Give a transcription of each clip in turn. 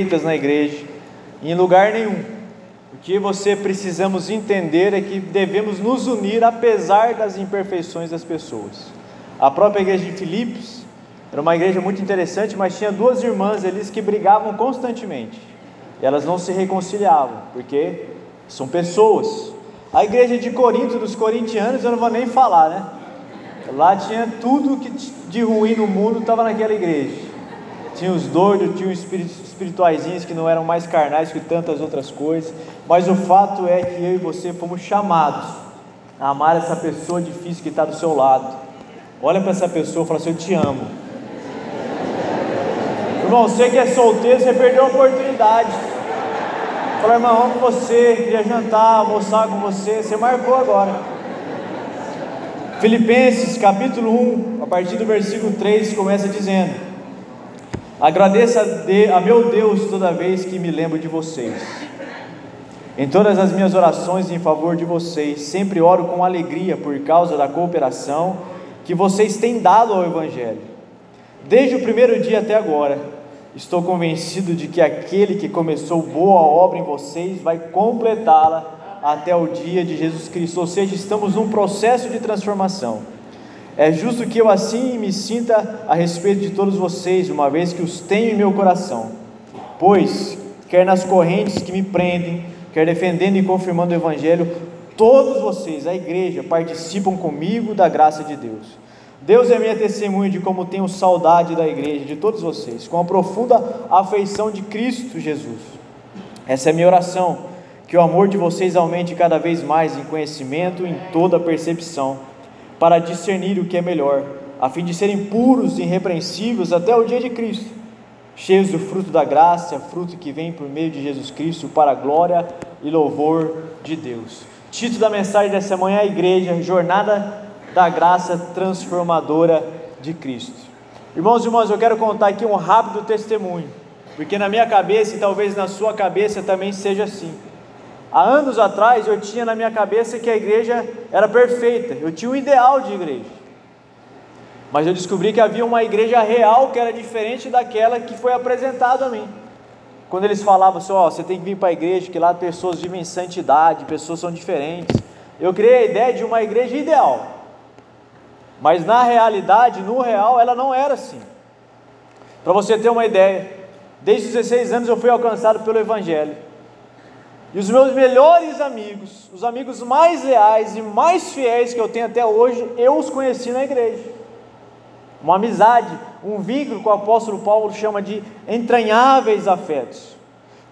na igreja, em lugar nenhum. O que você precisamos entender é que devemos nos unir apesar das imperfeições das pessoas. A própria igreja de Filipos era uma igreja muito interessante, mas tinha duas irmãs ali que brigavam constantemente. Elas não se reconciliavam, porque são pessoas. A igreja de Corinto, dos corintianos, eu não vou nem falar, né? Lá tinha tudo que de ruim no mundo estava naquela igreja. Tinha os doidos, tinha os espirituaizinhos que não eram mais carnais que tantas outras coisas. Mas o fato é que eu e você fomos chamados a amar essa pessoa difícil que está do seu lado. Olha para essa pessoa e fala assim: Eu te amo. Irmão, você que é solteiro, você perdeu a oportunidade. Fala, irmão, amo você, queria jantar, almoçar com você. Você marcou agora. Filipenses capítulo 1, a partir do versículo 3, começa dizendo: Agradeça a meu Deus toda vez que me lembro de vocês. Em todas as minhas orações em favor de vocês, sempre oro com alegria por causa da cooperação que vocês têm dado ao Evangelho. Desde o primeiro dia até agora, estou convencido de que aquele que começou boa obra em vocês vai completá-la até o dia de Jesus Cristo. Ou seja, estamos num processo de transformação. É justo que eu assim me sinta a respeito de todos vocês, uma vez que os tenho em meu coração. Pois, quer nas correntes que me prendem, quer defendendo e confirmando o Evangelho, todos vocês, a igreja, participam comigo da graça de Deus. Deus é minha testemunha de como tenho saudade da igreja, de todos vocês, com a profunda afeição de Cristo Jesus. Essa é minha oração, que o amor de vocês aumente cada vez mais em conhecimento, em toda percepção para discernir o que é melhor, a fim de serem puros e irrepreensíveis até o dia de Cristo, cheios do fruto da graça, fruto que vem por meio de Jesus Cristo, para a glória e louvor de Deus. Título da mensagem dessa manhã é igreja, jornada da graça transformadora de Cristo. Irmãos e irmãs, eu quero contar aqui um rápido testemunho, porque na minha cabeça e talvez na sua cabeça também seja assim. Há anos atrás eu tinha na minha cabeça que a igreja era perfeita, eu tinha um ideal de igreja. Mas eu descobri que havia uma igreja real que era diferente daquela que foi apresentada a mim. Quando eles falavam assim, ó, oh, você tem que vir para a igreja, que lá pessoas vivem em santidade, pessoas são diferentes. Eu criei a ideia de uma igreja ideal. Mas na realidade, no real, ela não era assim. Para você ter uma ideia, desde os 16 anos eu fui alcançado pelo Evangelho. E os meus melhores amigos, os amigos mais leais e mais fiéis que eu tenho até hoje, eu os conheci na igreja. Uma amizade, um vínculo que o apóstolo Paulo chama de entranháveis afetos.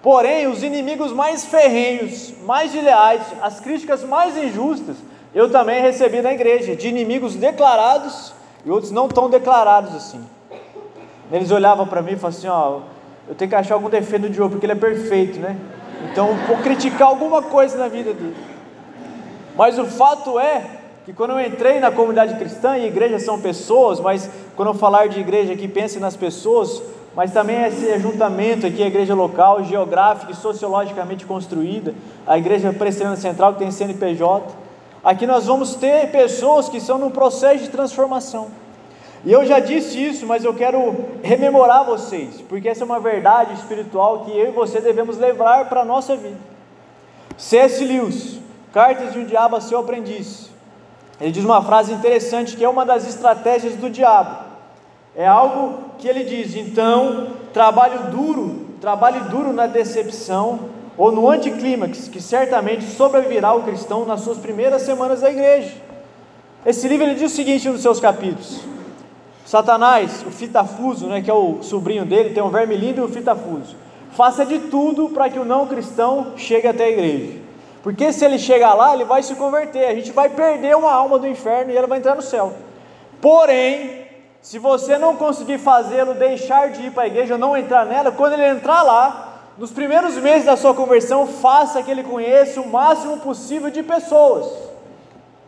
Porém, os inimigos mais ferrenhos, mais leais, as críticas mais injustas, eu também recebi na igreja, de inimigos declarados e outros não tão declarados assim. Eles olhavam para mim e falavam assim: ó, eu tenho que achar algum defeito de Diogo, porque ele é perfeito, né? Então, vou criticar alguma coisa na vida dele. Mas o fato é que quando eu entrei na comunidade cristã, e igrejas são pessoas, mas quando eu falar de igreja aqui, pense nas pessoas, mas também esse ajuntamento aqui, a igreja local, geográfica e sociologicamente construída, a igreja presbiteriana central que tem CNPJ. Aqui nós vamos ter pessoas que estão num processo de transformação. E eu já disse isso, mas eu quero rememorar vocês, porque essa é uma verdade espiritual que eu e você devemos levar para a nossa vida. C.S. Lewis, Cartas de um Diabo a seu Aprendiz. Ele diz uma frase interessante que é uma das estratégias do diabo. É algo que ele diz: então, trabalho duro, trabalhe duro na decepção ou no anticlímax, que certamente sobrevirá o cristão nas suas primeiras semanas da igreja. Esse livro ele diz o seguinte nos seus capítulos: Satanás, o fitafuso, né, que é o sobrinho dele, tem um verme lindo e o fitafuso. Faça de tudo para que o não cristão chegue até a igreja. Porque se ele chegar lá, ele vai se converter. A gente vai perder uma alma do inferno e ela vai entrar no céu. Porém, se você não conseguir fazê-lo deixar de ir para a igreja ou não entrar nela, quando ele entrar lá, nos primeiros meses da sua conversão, faça que ele conheça o máximo possível de pessoas.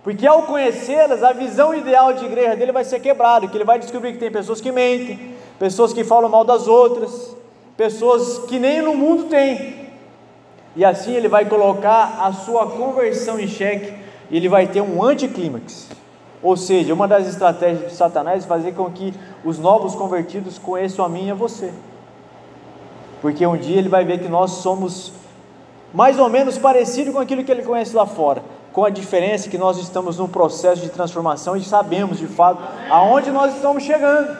Porque ao conhecê-las, a visão ideal de igreja dele vai ser quebrada, que ele vai descobrir que tem pessoas que mentem, pessoas que falam mal das outras, pessoas que nem no mundo tem. E assim ele vai colocar a sua conversão em xeque e ele vai ter um anticlímax. Ou seja, uma das estratégias de Satanás é fazer com que os novos convertidos conheçam a mim e a você. Porque um dia ele vai ver que nós somos mais ou menos parecido com aquilo que ele conhece lá fora, com a diferença que nós estamos num processo de transformação e sabemos de fato aonde nós estamos chegando.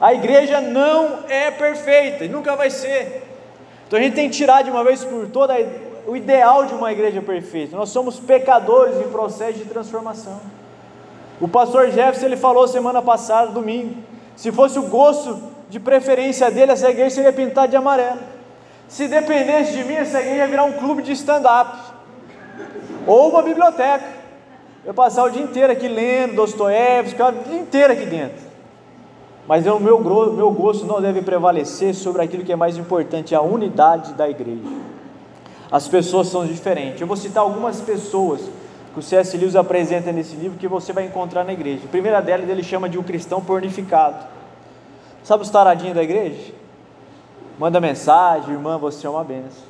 A igreja não é perfeita e nunca vai ser. Então a gente tem que tirar de uma vez por todas o ideal de uma igreja perfeita. Nós somos pecadores em processo de transformação. O pastor Jefferson ele falou semana passada, domingo, se fosse o gosto de preferência dele, essa igreja seria pintada de amarelo. Se dependesse de mim, essa igreja ia virar um clube de stand-up ou uma biblioteca. Eu passar o dia inteiro aqui lendo Dostoiévski, o dia inteiro aqui dentro. Mas o meu, meu gosto não deve prevalecer sobre aquilo que é mais importante, a unidade da igreja. As pessoas são diferentes. Eu vou citar algumas pessoas que o C.S. Lewis apresenta nesse livro que você vai encontrar na igreja. A primeira delas ele chama de um cristão pornificado. Sabe os taradinhos da igreja? Manda mensagem, irmã, você é uma benção.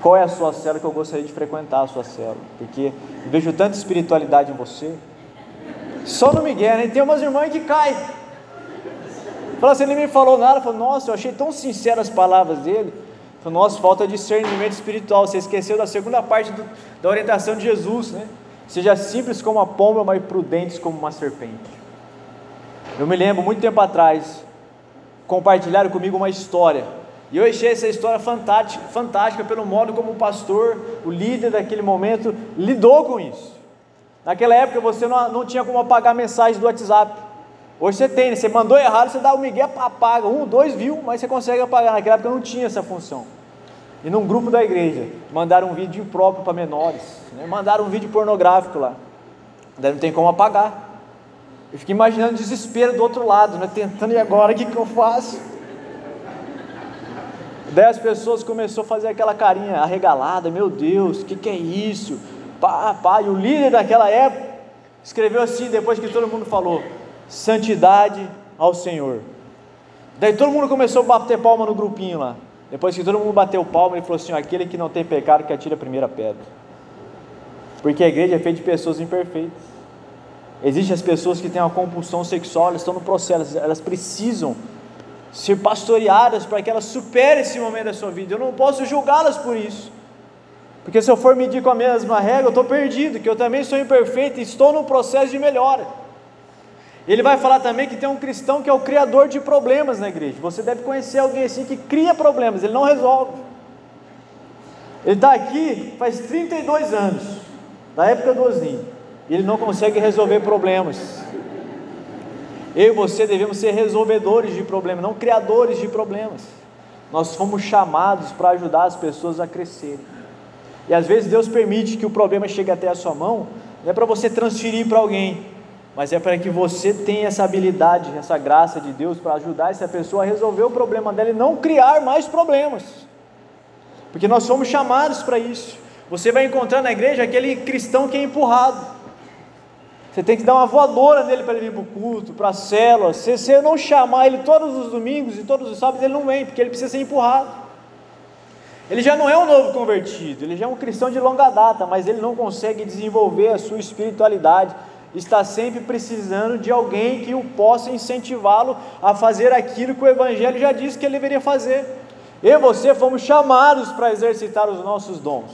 Qual é a sua célula que eu gostaria de frequentar a sua célula? Porque vejo tanta espiritualidade em você. Só no Miguel, né? Tem umas irmãs que caem. Fala assim, ele me falou nada, falou, nossa, eu achei tão sincero as palavras dele. Falou, nossa, falta discernimento espiritual. Você esqueceu da segunda parte do, da orientação de Jesus, né? Seja simples como a pomba, mas prudentes como uma serpente. Eu me lembro, muito tempo atrás, compartilharam comigo uma história. E eu achei essa história fantástica, fantástica pelo modo como o pastor, o líder daquele momento, lidou com isso. Naquela época você não, não tinha como apagar mensagens do WhatsApp. Hoje você tem, né? você mandou errado, você dá o Miguel, apaga, um, dois viu, mas você consegue apagar. Naquela época não tinha essa função. E num grupo da igreja, mandaram um vídeo impróprio para menores, né? mandaram um vídeo pornográfico lá. Daí não tem como apagar. Eu fiquei imaginando o desespero do outro lado, né? Tentando, e agora o que, que eu faço? As pessoas começaram a fazer aquela carinha arregalada, meu Deus, o que, que é isso? Pá, pá, e o líder daquela época escreveu assim, depois que todo mundo falou, santidade ao Senhor. Daí todo mundo começou a bater palma no grupinho lá. Depois que todo mundo bateu palma, ele falou assim: aquele que não tem pecado que atire a primeira pedra. Porque a igreja é feita de pessoas imperfeitas. Existem as pessoas que têm uma compulsão sexual, elas estão no processo, elas precisam ser pastoreadas para que elas superem esse momento da sua vida. Eu não posso julgá-las por isso. Porque se eu for medir com a mesma regra, eu estou perdido, que eu também sou imperfeito e estou no processo de melhora. Ele vai falar também que tem um cristão que é o criador de problemas na igreja. Você deve conhecer alguém assim que cria problemas, ele não resolve. Ele está aqui faz 32 anos, da época do Osni ele não consegue resolver problemas. Eu e você devemos ser resolvedores de problemas, não criadores de problemas. Nós fomos chamados para ajudar as pessoas a crescerem. E às vezes Deus permite que o problema chegue até a sua mão, não é para você transferir para alguém, mas é para que você tenha essa habilidade, essa graça de Deus para ajudar essa pessoa a resolver o problema dela e não criar mais problemas. Porque nós somos chamados para isso. Você vai encontrar na igreja aquele cristão que é empurrado. Você tem que dar uma voadora nele para ele vir para o culto, para a célula. Se você não chamar ele todos os domingos e todos os sábados, ele não vem, porque ele precisa ser empurrado. Ele já não é um novo convertido, ele já é um cristão de longa data, mas ele não consegue desenvolver a sua espiritualidade. Está sempre precisando de alguém que o possa incentivá-lo a fazer aquilo que o Evangelho já disse que ele deveria fazer. Eu e você fomos chamados para exercitar os nossos dons.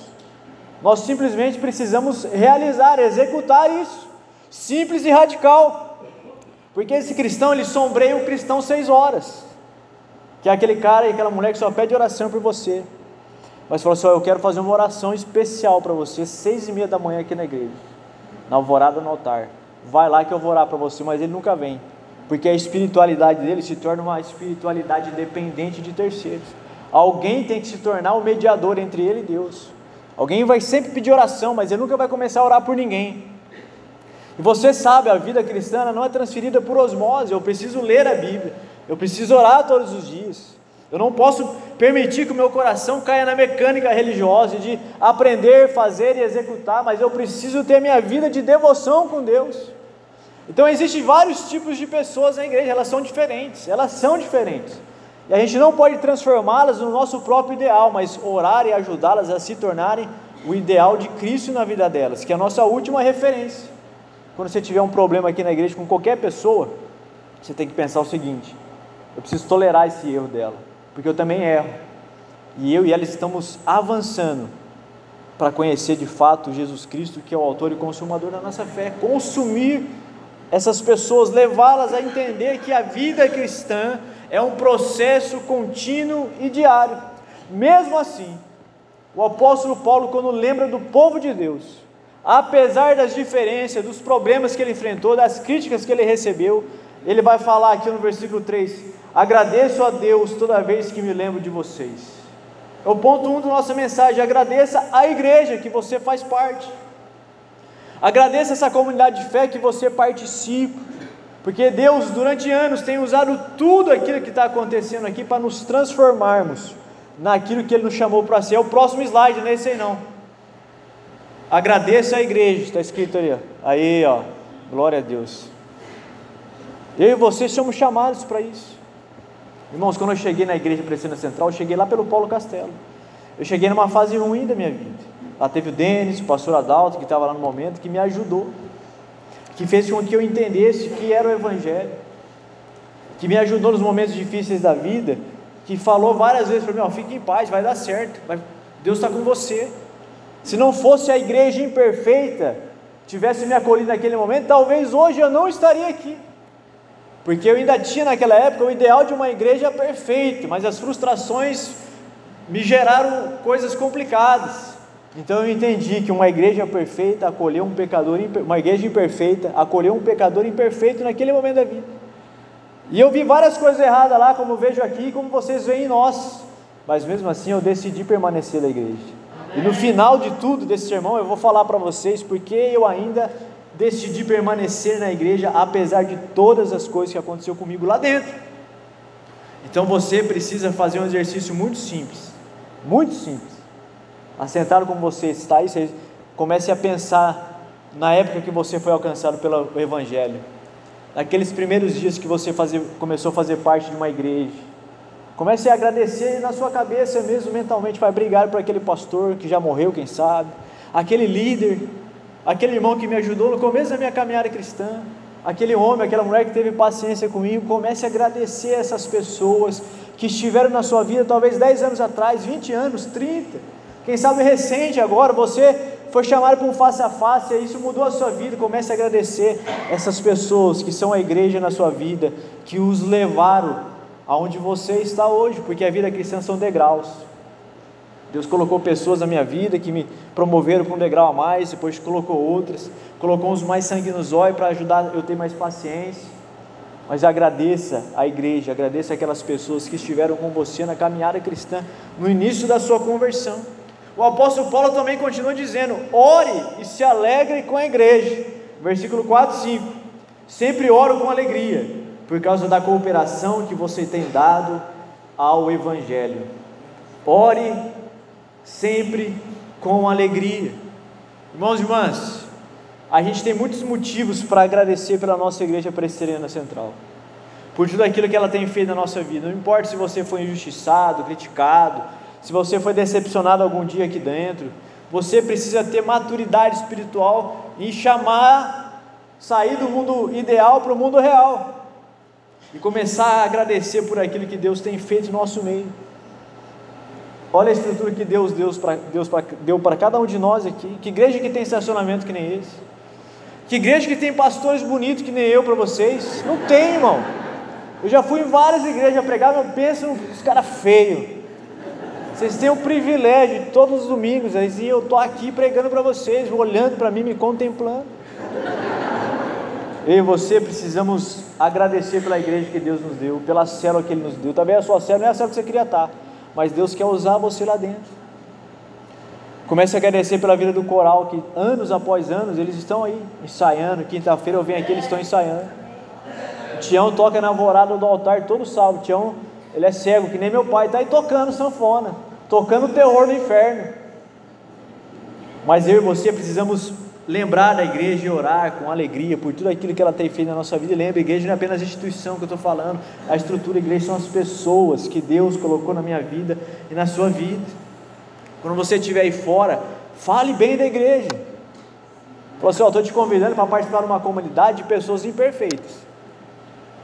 Nós simplesmente precisamos realizar, executar isso. Simples e radical. Porque esse cristão, ele sombreia o cristão seis horas. Que é aquele cara e aquela mulher que só pede oração por você. Mas falou assim: Eu quero fazer uma oração especial para você, seis e meia da manhã aqui na igreja, na alvorada no altar. Vai lá que eu vou orar para você, mas ele nunca vem, porque a espiritualidade dele se torna uma espiritualidade dependente de terceiros. Alguém tem que se tornar o mediador entre ele e Deus. Alguém vai sempre pedir oração, mas ele nunca vai começar a orar por ninguém. E você sabe, a vida cristã não é transferida por osmose. Eu preciso ler a Bíblia, eu preciso orar todos os dias. Eu não posso permitir que o meu coração caia na mecânica religiosa de aprender, fazer e executar, mas eu preciso ter minha vida de devoção com Deus. Então existem vários tipos de pessoas na igreja, elas são diferentes, elas são diferentes. E a gente não pode transformá-las no nosso próprio ideal, mas orar e ajudá-las a se tornarem o ideal de Cristo na vida delas, que é a nossa última referência. Quando você tiver um problema aqui na igreja com qualquer pessoa, você tem que pensar o seguinte: Eu preciso tolerar esse erro dela, porque eu também erro. E eu e ela estamos avançando para conhecer de fato Jesus Cristo, que é o autor e consumador da nossa fé. Consumir essas pessoas, levá-las a entender que a vida cristã é um processo contínuo e diário. Mesmo assim, o apóstolo Paulo, quando lembra do povo de Deus, apesar das diferenças, dos problemas que ele enfrentou, das críticas que ele recebeu, ele vai falar aqui no versículo 3: Agradeço a Deus toda vez que me lembro de vocês. É o ponto 1 um da nossa mensagem. Agradeça a igreja que você faz parte. Agradeça essa comunidade de fé que você participa. Porque Deus, durante anos, tem usado tudo aquilo que está acontecendo aqui para nos transformarmos naquilo que Ele nos chamou para ser. É o próximo slide, não é esse aí não. Agradeça a igreja, está escrito ali. Ó. Aí, ó. Glória a Deus. Eu e você somos chamados para isso. Irmãos, quando eu cheguei na igreja Presina Central, eu cheguei lá pelo Paulo Castelo. Eu cheguei numa fase ruim da minha vida. Lá teve o Denis, o pastor Adalto, que estava lá no momento, que me ajudou que fez com que eu entendesse que era o Evangelho, que me ajudou nos momentos difíceis da vida, que falou várias vezes para mim: oh, fique em paz, vai dar certo, Deus está com você. Se não fosse a igreja imperfeita, tivesse me acolhido naquele momento, talvez hoje eu não estaria aqui. Porque eu ainda tinha naquela época o ideal de uma igreja perfeita, mas as frustrações me geraram coisas complicadas. Então eu entendi que uma igreja perfeita acolheu um pecador, uma igreja imperfeita acolheu um pecador imperfeito naquele momento da vida. E eu vi várias coisas erradas lá, como vejo aqui, como vocês veem em nós. Mas mesmo assim eu decidi permanecer na igreja. E no final de tudo desse sermão eu vou falar para vocês porque eu ainda decidi permanecer na igreja apesar de todas as coisas que aconteceu comigo lá dentro. Então você precisa fazer um exercício muito simples, muito simples assentado como você está aí, você comece a pensar na época que você foi alcançado pelo Evangelho, naqueles primeiros dias que você fazia, começou a fazer parte de uma igreja. Comece a agradecer na sua cabeça mesmo mentalmente, vai brigar por aquele pastor que já morreu, quem sabe, aquele líder, aquele irmão que me ajudou no começo da minha caminhada cristã, aquele homem, aquela mulher que teve paciência comigo. Comece a agradecer essas pessoas que estiveram na sua vida talvez 10 anos atrás, 20 anos, 30 quem sabe recente agora, você foi chamado para um face a face e isso mudou a sua vida. Comece a agradecer essas pessoas que são a igreja na sua vida, que os levaram aonde você está hoje, porque a vida cristã são degraus. Deus colocou pessoas na minha vida que me promoveram para um degrau a mais, depois colocou outras, colocou uns mais sangue no zóio para ajudar eu ter mais paciência. Mas agradeça a igreja, agradeça aquelas pessoas que estiveram com você na caminhada cristã, no início da sua conversão. O apóstolo Paulo também continua dizendo: ore e se alegre com a igreja. Versículo 4 e 5. Sempre oro com alegria, por causa da cooperação que você tem dado ao Evangelho. Ore sempre com alegria. Irmãos e irmãs, a gente tem muitos motivos para agradecer pela nossa igreja presbiteriana central, por tudo aquilo que ela tem feito na nossa vida. Não importa se você foi injustiçado, criticado, se você foi decepcionado algum dia aqui dentro, você precisa ter maturidade espiritual e chamar, sair do mundo ideal para o mundo real e começar a agradecer por aquilo que Deus tem feito no nosso meio. Olha a estrutura que Deus, Deus, pra, Deus pra, deu para cada um de nós aqui. Que igreja que tem estacionamento que nem esse? Que igreja que tem pastores bonitos que nem eu para vocês? Não tem, irmão. Eu já fui em várias igrejas pregar, eu penso nos caras feios. Vocês têm o privilégio de todos os domingos, e eu estou aqui pregando para vocês, olhando para mim, me contemplando. Eu e você precisamos agradecer pela igreja que Deus nos deu, pela célula que Ele nos deu. Talvez a sua célula não é a célula que você queria estar, mas Deus quer usar você lá dentro. Comece a agradecer pela vida do coral, que anos após anos eles estão aí ensaiando. Quinta-feira eu venho aqui, eles estão ensaiando. O Tião toca na alvorada do altar todo sábado. O Tião, ele é cego, que nem meu pai, está aí tocando sanfona tocando o terror no inferno. Mas eu e você precisamos lembrar da igreja e orar com alegria por tudo aquilo que ela tem feito na nossa vida. E lembra, a igreja não é apenas a instituição que eu estou falando, a estrutura da igreja são as pessoas que Deus colocou na minha vida e na sua vida. Quando você estiver aí fora, fale bem da igreja. Falou assim: estou te convidando para participar de uma comunidade de pessoas imperfeitas.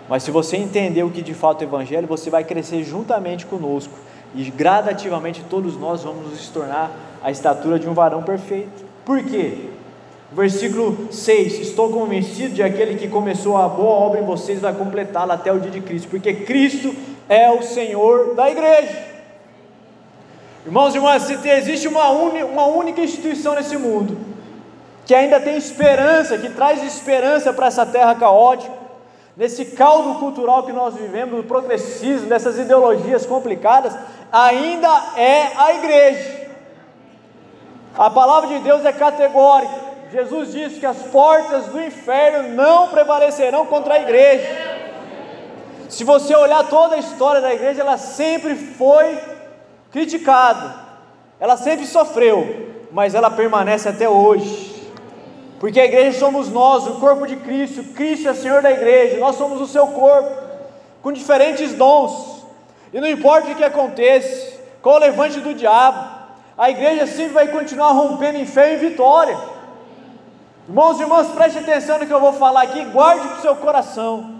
Mas se você entender o que de fato é o Evangelho, você vai crescer juntamente conosco e gradativamente todos nós vamos nos tornar a estatura de um varão perfeito. Por quê? Versículo 6: Estou convencido de aquele que começou a boa obra em vocês vai completá-la até o dia de Cristo, porque Cristo é o Senhor da igreja. Irmãos e irmãs, se existe uma, uma única instituição nesse mundo que ainda tem esperança, que traz esperança para essa terra caótica, nesse caldo cultural que nós vivemos, do progressismo, dessas ideologias complicadas, ainda é a igreja. A palavra de Deus é categórica. Jesus disse que as portas do inferno não prevalecerão contra a igreja. Se você olhar toda a história da igreja, ela sempre foi criticada, ela sempre sofreu, mas ela permanece até hoje. Porque a igreja somos nós, o corpo de Cristo, Cristo é Senhor da igreja, nós somos o seu corpo, com diferentes dons, e não importa o que aconteça, qual o levante do diabo, a igreja sempre vai continuar rompendo em fé e vitória. Irmãos e irmãs, preste atenção no que eu vou falar aqui, guarde para o seu coração.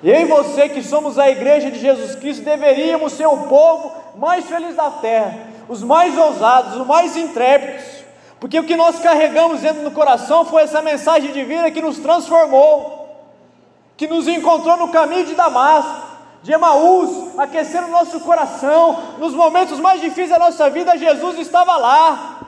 Eu e você que somos a igreja de Jesus Cristo, deveríamos ser o povo mais feliz da terra, os mais ousados, os mais intrépidos, porque o que nós carregamos dentro do coração foi essa mensagem de vida que nos transformou, que nos encontrou no caminho de Damasco, de Emaús, aquecendo o nosso coração, nos momentos mais difíceis da nossa vida, Jesus estava lá,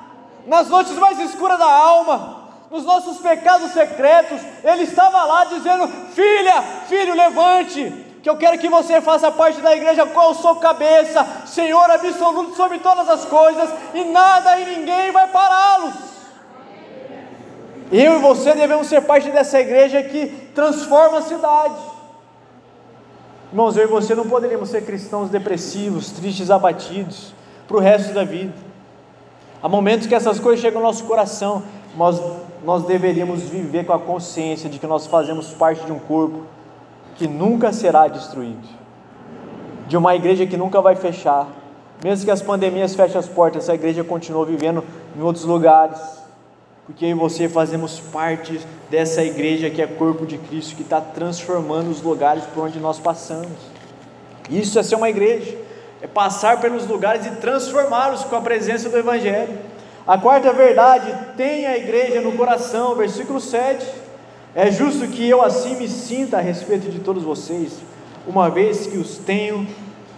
nas noites mais escuras da alma, nos nossos pecados secretos, Ele estava lá dizendo: Filha, filho, levante, que eu quero que você faça parte da igreja, qual eu sou cabeça, Senhor absoluto sobre todas as coisas, e nada e ninguém vai pará-los. Eu e você devemos ser parte dessa igreja que transforma a cidade. Irmãos, eu e você não poderíamos ser cristãos depressivos, tristes, abatidos para o resto da vida. Há momentos que essas coisas chegam ao nosso coração, mas nós deveríamos viver com a consciência de que nós fazemos parte de um corpo que nunca será destruído, de uma igreja que nunca vai fechar, mesmo que as pandemias fechem as portas, essa igreja continua vivendo em outros lugares, porque eu e você fazemos parte dessa igreja que é corpo de Cristo, que está transformando os lugares por onde nós passamos. Isso é ser uma igreja, é passar pelos lugares e transformá-los com a presença do Evangelho. A quarta verdade, tem a igreja no coração, versículo 7. É justo que eu assim me sinta a respeito de todos vocês, uma vez que os tenho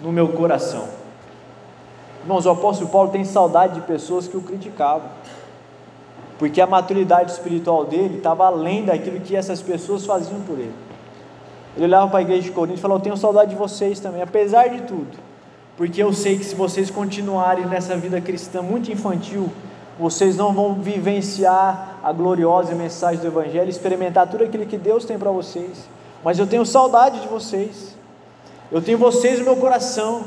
no meu coração. Irmãos, o apóstolo Paulo tem saudade de pessoas que o criticavam, porque a maturidade espiritual dele estava além daquilo que essas pessoas faziam por ele. Ele olhava para a igreja de Corinto e falou: Eu tenho saudade de vocês também, apesar de tudo, porque eu sei que se vocês continuarem nessa vida cristã muito infantil, vocês não vão vivenciar a gloriosa mensagem do Evangelho, experimentar tudo aquilo que Deus tem para vocês. Mas eu tenho saudade de vocês, eu tenho vocês no meu coração,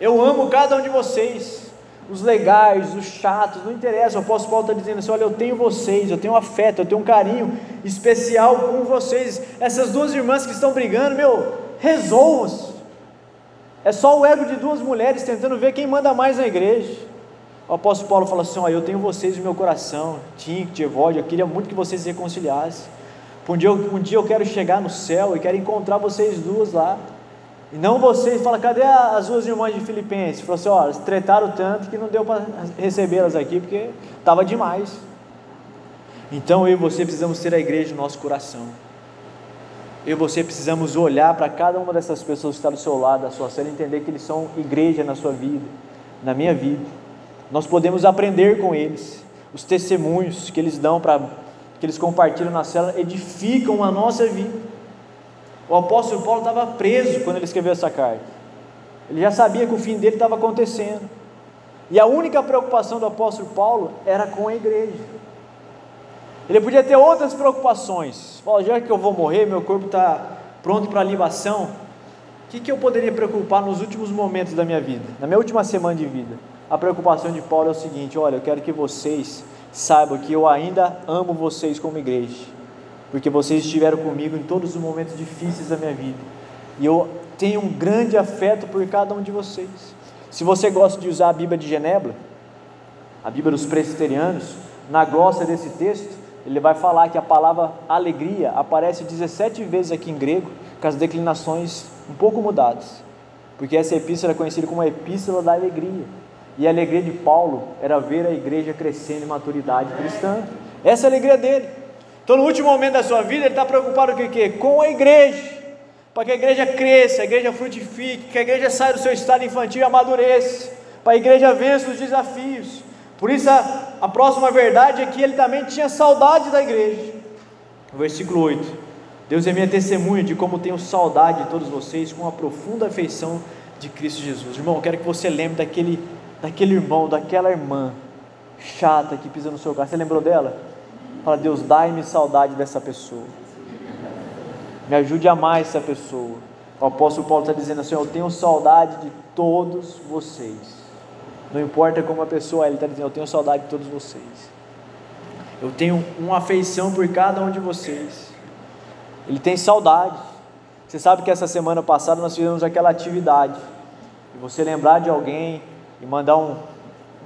eu amo cada um de vocês, os legais, os chatos, não interessa. O apóstolo Paulo está dizendo assim: olha, eu tenho vocês, eu tenho afeto, eu tenho um carinho especial com vocês. Essas duas irmãs que estão brigando, meu, resolvam-se. É só o ego de duas mulheres tentando ver quem manda mais na igreja. O apóstolo Paulo fala assim: ó, Eu tenho vocês no meu coração, Tink, Evódio, eu queria muito que vocês se reconciliassem. Um dia, um dia eu quero chegar no céu e quero encontrar vocês duas lá. E não vocês, fala, cadê as duas irmãs de Filipenses? Falou assim: ó, elas tretaram tanto que não deu para recebê-las aqui porque estava demais. Então eu e você precisamos ter a igreja no nosso coração. Eu e você precisamos olhar para cada uma dessas pessoas que está do seu lado, da sua cela, entender que eles são igreja na sua vida, na minha vida. Nós podemos aprender com eles. Os testemunhos que eles dão para que eles compartilham na cela edificam a nossa vida. O apóstolo Paulo estava preso quando ele escreveu essa carta. Ele já sabia que o fim dele estava acontecendo. E a única preocupação do apóstolo Paulo era com a igreja. Ele podia ter outras preocupações. Fala, já que eu vou morrer, meu corpo está pronto para libação. O que, que eu poderia preocupar nos últimos momentos da minha vida, na minha última semana de vida? A preocupação de Paulo é o seguinte: olha, eu quero que vocês saibam que eu ainda amo vocês como igreja, porque vocês estiveram comigo em todos os momentos difíceis da minha vida, e eu tenho um grande afeto por cada um de vocês. Se você gosta de usar a Bíblia de Genebra, a Bíblia dos presbiterianos, na glossa desse texto, ele vai falar que a palavra alegria aparece 17 vezes aqui em grego com as declinações um pouco mudadas, porque essa epístola é conhecida como a epístola da alegria. E a alegria de Paulo era ver a igreja crescendo em maturidade cristã. Essa é a alegria dele. Então, no último momento da sua vida, ele está preocupado com o quê? Com a igreja. Para que a igreja cresça, a igreja frutifique, que a igreja saia do seu estado infantil e amadureça. Para a igreja vença os desafios. Por isso, a, a próxima verdade é que ele também tinha saudade da igreja. Versículo 8. Deus é minha testemunha de como tenho saudade de todos vocês com uma profunda afeição de Cristo Jesus. Irmão, eu quero que você lembre daquele daquele irmão, daquela irmã chata que pisa no seu carro. Você lembrou dela? Fala, Deus, dai-me saudade dessa pessoa. Me ajude a amar essa pessoa. O apóstolo Paulo está dizendo assim: Eu tenho saudade de todos vocês. Não importa como a pessoa é, ele está dizendo: Eu tenho saudade de todos vocês. Eu tenho uma afeição por cada um de vocês. Ele tem saudade. Você sabe que essa semana passada nós fizemos aquela atividade. E você lembrar de alguém e mandar um,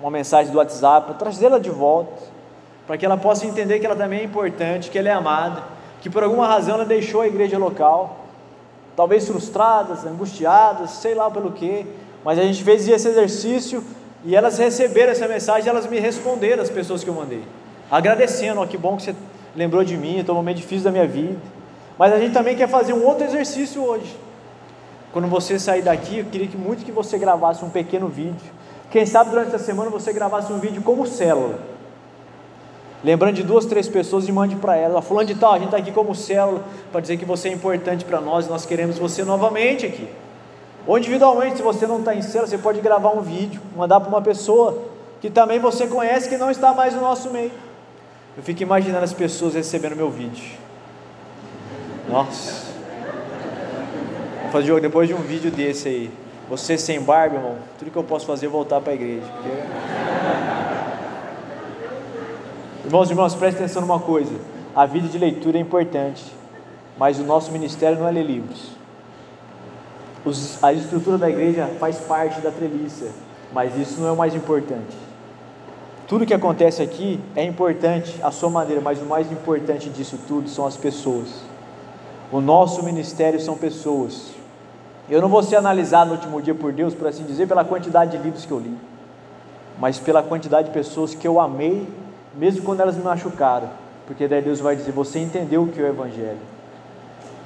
uma mensagem do WhatsApp para trazê-la de volta, para que ela possa entender que ela também é importante, que ela é amada, que por alguma razão ela deixou a igreja local, talvez frustradas, angustiadas, sei lá pelo que, mas a gente fez esse exercício e elas receberam essa mensagem, elas me responderam, as pessoas que eu mandei, agradecendo, ó, que bom que você lembrou de mim, estou um momento difícil da minha vida. Mas a gente também quer fazer um outro exercício hoje. Quando você sair daqui, eu queria que muito que você gravasse um pequeno vídeo quem sabe durante a semana você gravasse um vídeo como célula. Lembrando de duas, três pessoas e mande para ela. Falando de tal, a gente está aqui como célula para dizer que você é importante para nós, nós queremos você novamente aqui. Ou individualmente, se você não está em célula, você pode gravar um vídeo, mandar para uma pessoa que também você conhece que não está mais no nosso meio. Eu fico imaginando as pessoas recebendo meu vídeo. Nossa. Vou fazer depois de um vídeo desse aí. Você sem barba, irmão, tudo que eu posso fazer é voltar para a igreja. Porque... Irmãos e irmãos, preste atenção numa coisa: a vida de leitura é importante, mas o nosso ministério não é ler livros. Os, a estrutura da igreja faz parte da treliça, mas isso não é o mais importante. Tudo que acontece aqui é importante à sua maneira, mas o mais importante disso tudo são as pessoas. O nosso ministério são pessoas. Eu não vou ser analisado no último dia por Deus, por assim dizer, pela quantidade de livros que eu li, mas pela quantidade de pessoas que eu amei, mesmo quando elas me machucaram, porque daí Deus vai dizer: Você entendeu o que é o Evangelho,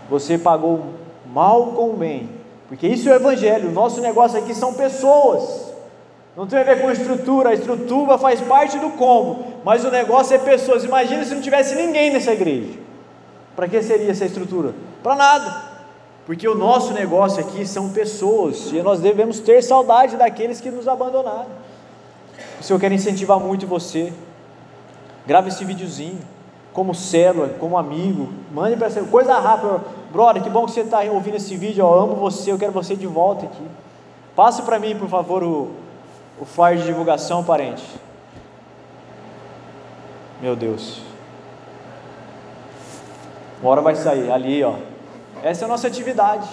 você pagou mal com o bem, porque isso é o Evangelho. O nosso negócio aqui são pessoas, não tem a ver com estrutura, a estrutura faz parte do combo, mas o negócio é pessoas. Imagina se não tivesse ninguém nessa igreja, para que seria essa estrutura? Para nada. Porque o nosso negócio aqui são pessoas e nós devemos ter saudade daqueles que nos abandonaram. O Senhor quer incentivar muito você. Grave esse videozinho, como célula, como amigo. Mande para coisa rápida. Brother, que bom que você está ouvindo esse vídeo. Eu amo você, eu quero você de volta aqui. Passe para mim, por favor, o, o flyer de divulgação, parente. Meu Deus. Uma hora vai sair, ali, ó. Essa é a nossa atividade.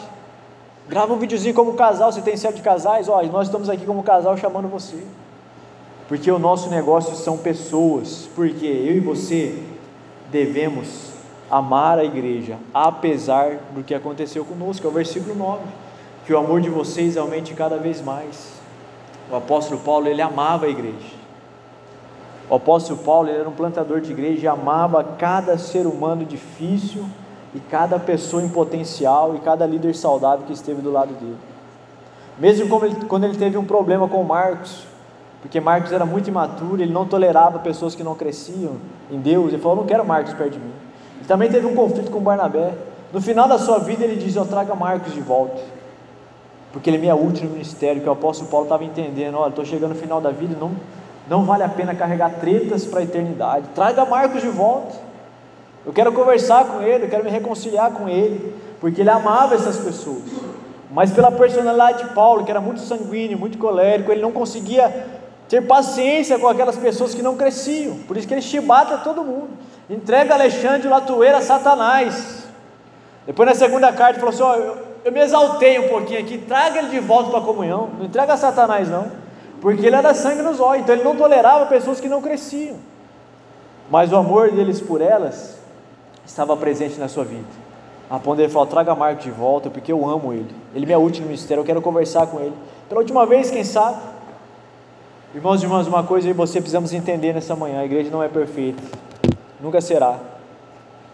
Grava um videozinho como casal, você tem certo de casais, ó, nós estamos aqui como casal chamando você. Porque o nosso negócio são pessoas, porque eu e você devemos amar a igreja, apesar do que aconteceu conosco, é o versículo 9. Que o amor de vocês aumente cada vez mais. O apóstolo Paulo, ele amava a igreja. O apóstolo Paulo, ele era um plantador de igreja e amava cada ser humano difícil e cada pessoa em potencial e cada líder saudável que esteve do lado dele. Mesmo quando ele teve um problema com Marcos, porque Marcos era muito imaturo, ele não tolerava pessoas que não cresciam em Deus, ele falou: Não quero Marcos perto de mim. Ele também teve um conflito com Barnabé. No final da sua vida, ele diz: Eu traga Marcos de volta, porque ele me é útil no ministério. Que o apóstolo Paulo estava entendendo: Olha, estou chegando no final da vida, não, não vale a pena carregar tretas para a eternidade. Traga Marcos de volta. Eu quero conversar com ele, eu quero me reconciliar com ele, porque ele amava essas pessoas. Mas pela personalidade de Paulo, que era muito sanguíneo, muito colérico, ele não conseguia ter paciência com aquelas pessoas que não cresciam. Por isso que ele chibata todo mundo. Entrega Alexandre Latueira a Satanás. Depois na segunda carta falou assim: oh, eu, eu me exaltei um pouquinho aqui, traga ele de volta para a comunhão. Não entrega a Satanás, não. Porque ele era sangue nos olhos, então ele não tolerava pessoas que não cresciam. Mas o amor deles por elas estava presente na sua vida. a ponto dele falar: traga Marco de volta, porque eu amo ele. Ele me é útil no ministério, eu quero conversar com ele. Pela última vez, quem sabe? Irmãos e irmãs, uma coisa e você precisamos entender nessa manhã: a igreja não é perfeita, nunca será.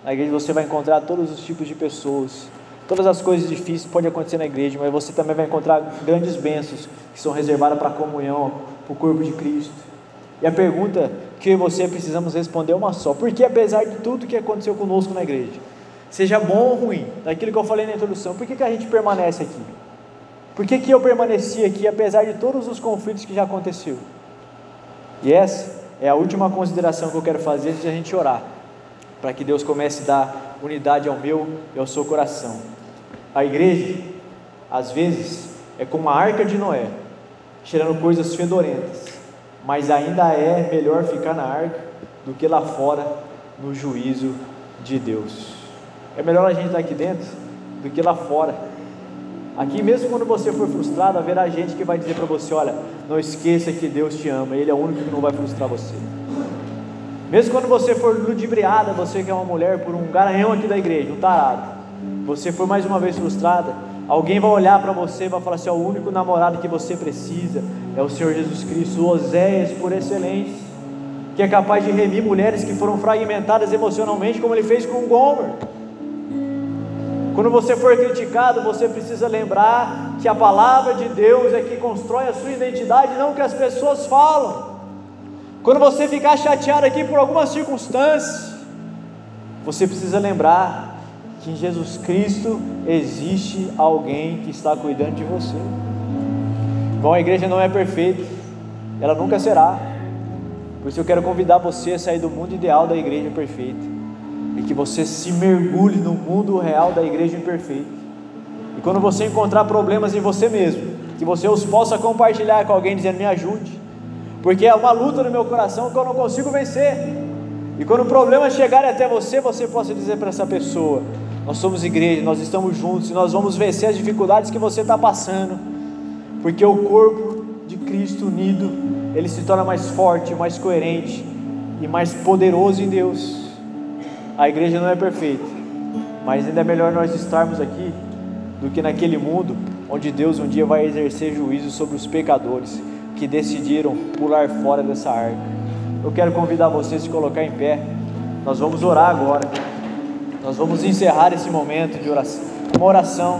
Na igreja você vai encontrar todos os tipos de pessoas, todas as coisas difíceis podem acontecer na igreja, mas você também vai encontrar grandes bênçãos que são reservadas para a comunhão, para o corpo de Cristo. E a pergunta que eu e você precisamos responder uma só: por que, apesar de tudo que aconteceu conosco na igreja, seja bom ou ruim, daquilo que eu falei na introdução, por que, que a gente permanece aqui? Por que, que eu permaneci aqui apesar de todos os conflitos que já aconteceu? E essa é a última consideração que eu quero fazer antes de a gente orar, para que Deus comece a dar unidade ao meu e ao seu coração. A igreja, às vezes, é como a arca de Noé, cheirando coisas fedorentas, mas ainda é melhor ficar na arca do que lá fora no juízo de Deus. É melhor a gente estar aqui dentro do que lá fora. Aqui, mesmo quando você for frustrado, haverá gente que vai dizer para você: olha, não esqueça que Deus te ama, Ele é o único que não vai frustrar você. Mesmo quando você for ludibriada, você que é uma mulher, por um garanhão aqui da igreja, um tarado, você for mais uma vez frustrada, alguém vai olhar para você e vai falar assim: o único namorado que você precisa é o Senhor Jesus Cristo, o Oséias por excelência, que é capaz de remir mulheres que foram fragmentadas emocionalmente, como ele fez com Gomer. Quando você for criticado, você precisa lembrar que a palavra de Deus é que constrói a sua identidade, não que as pessoas falam. Quando você ficar chateado aqui por alguma circunstância, você precisa lembrar que em Jesus Cristo existe alguém que está cuidando de você. Bom, a igreja não é perfeita, ela nunca será. Por isso eu quero convidar você a sair do mundo ideal da igreja perfeita e que você se mergulhe no mundo real da igreja imperfeita. E quando você encontrar problemas em você mesmo, que você os possa compartilhar com alguém dizendo: Me ajude, porque é uma luta no meu coração que eu não consigo vencer. E quando o problema chegar até você, você possa dizer para essa pessoa: Nós somos igreja, nós estamos juntos e nós vamos vencer as dificuldades que você está passando, porque o corpo de Cristo unido, ele se torna mais forte, mais coerente e mais poderoso em Deus. A igreja não é perfeita, mas ainda é melhor nós estarmos aqui do que naquele mundo onde Deus um dia vai exercer juízo sobre os pecadores que decidiram pular fora dessa arca. Eu quero convidar você a se colocar em pé. Nós vamos orar agora. Nós vamos encerrar esse momento de oração, uma oração